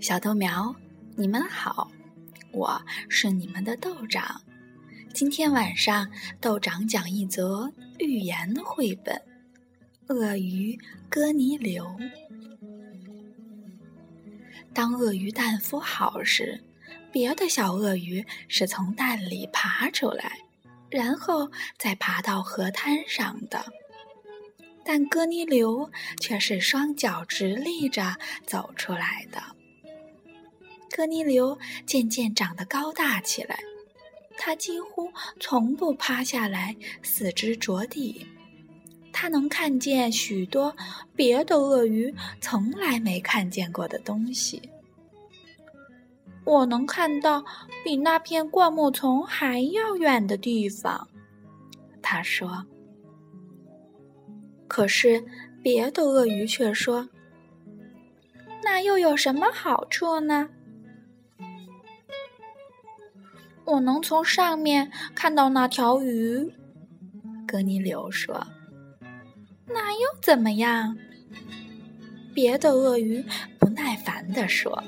小豆苗，你们好，我是你们的豆长。今天晚上，豆长讲一则寓言绘本《鳄鱼哥尼流》。当鳄鱼蛋孵好时，别的小鳄鱼是从蛋里爬出来，然后再爬到河滩上的，但哥尼流却是双脚直立着走出来的。哥尼流渐渐长得高大起来，他几乎从不趴下来，四肢着地。他能看见许多别的鳄鱼从来没看见过的东西。我能看到比那片灌木丛还要远的地方，他说。可是别的鳄鱼却说：“那又有什么好处呢？”我能从上面看到那条鱼，格尼流说：“那又怎么样？”别的鳄鱼不耐烦地说。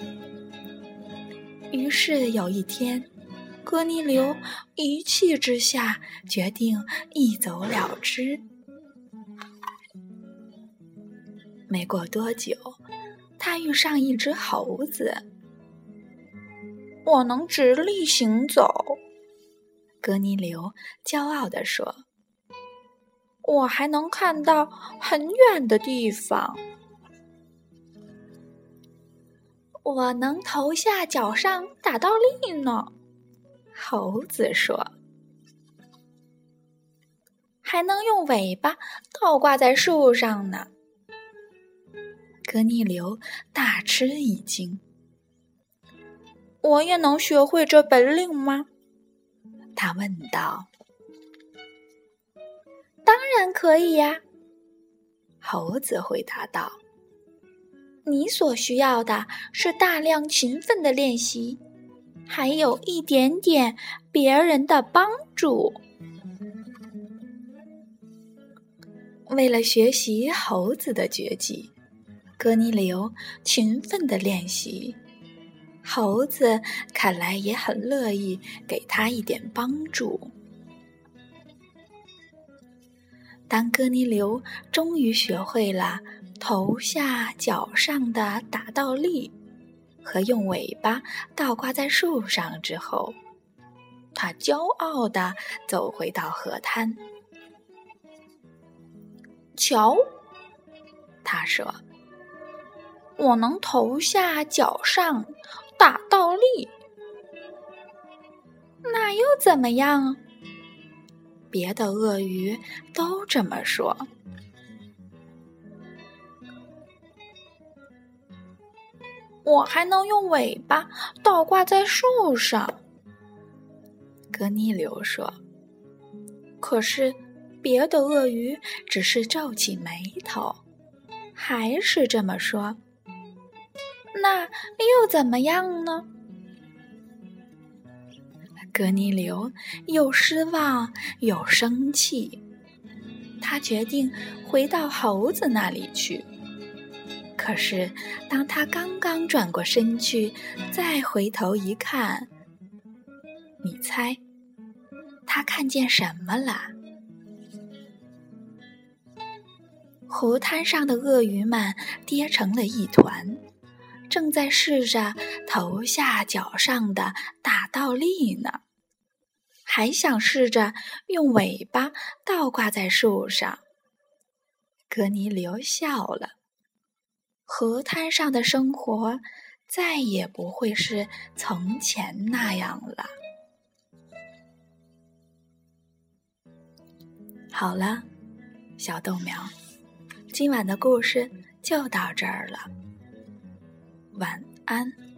于是有一天，格尼流一气之下决定一走了之。没过多久，他遇上一只猴子。我能直立行走，格尼流骄傲地说：“我还能看到很远的地方。我能头下脚上打倒立呢。”猴子说：“还能用尾巴倒挂在树上呢。”格尼流大吃一惊。我也能学会这本领吗？他问道。“当然可以呀。”猴子回答道。“你所需要的是大量勤奋的练习，还有一点点别人的帮助。”为了学习猴子的绝技，格尼流勤奋的练习。猴子看来也很乐意给他一点帮助。当哥尼流终于学会了头下脚上的打倒立和用尾巴倒挂在树上之后，他骄傲地走回到河滩。瞧，他说：“我能头下脚上。”打倒立，那又怎么样？别的鳄鱼都这么说。我还能用尾巴倒挂在树上，格尼流说。可是别的鳄鱼只是皱起眉头，还是这么说。那又怎么样呢？格尼流又失望又生气，他决定回到猴子那里去。可是，当他刚刚转过身去，再回头一看，你猜他看见什么了？湖滩上的鳄鱼们跌成了一团。正在试着头下脚上的打倒立呢，还想试着用尾巴倒挂在树上。格尼流笑了。河滩上的生活再也不会是从前那样了。好了，小豆苗，今晚的故事就到这儿了。晚安。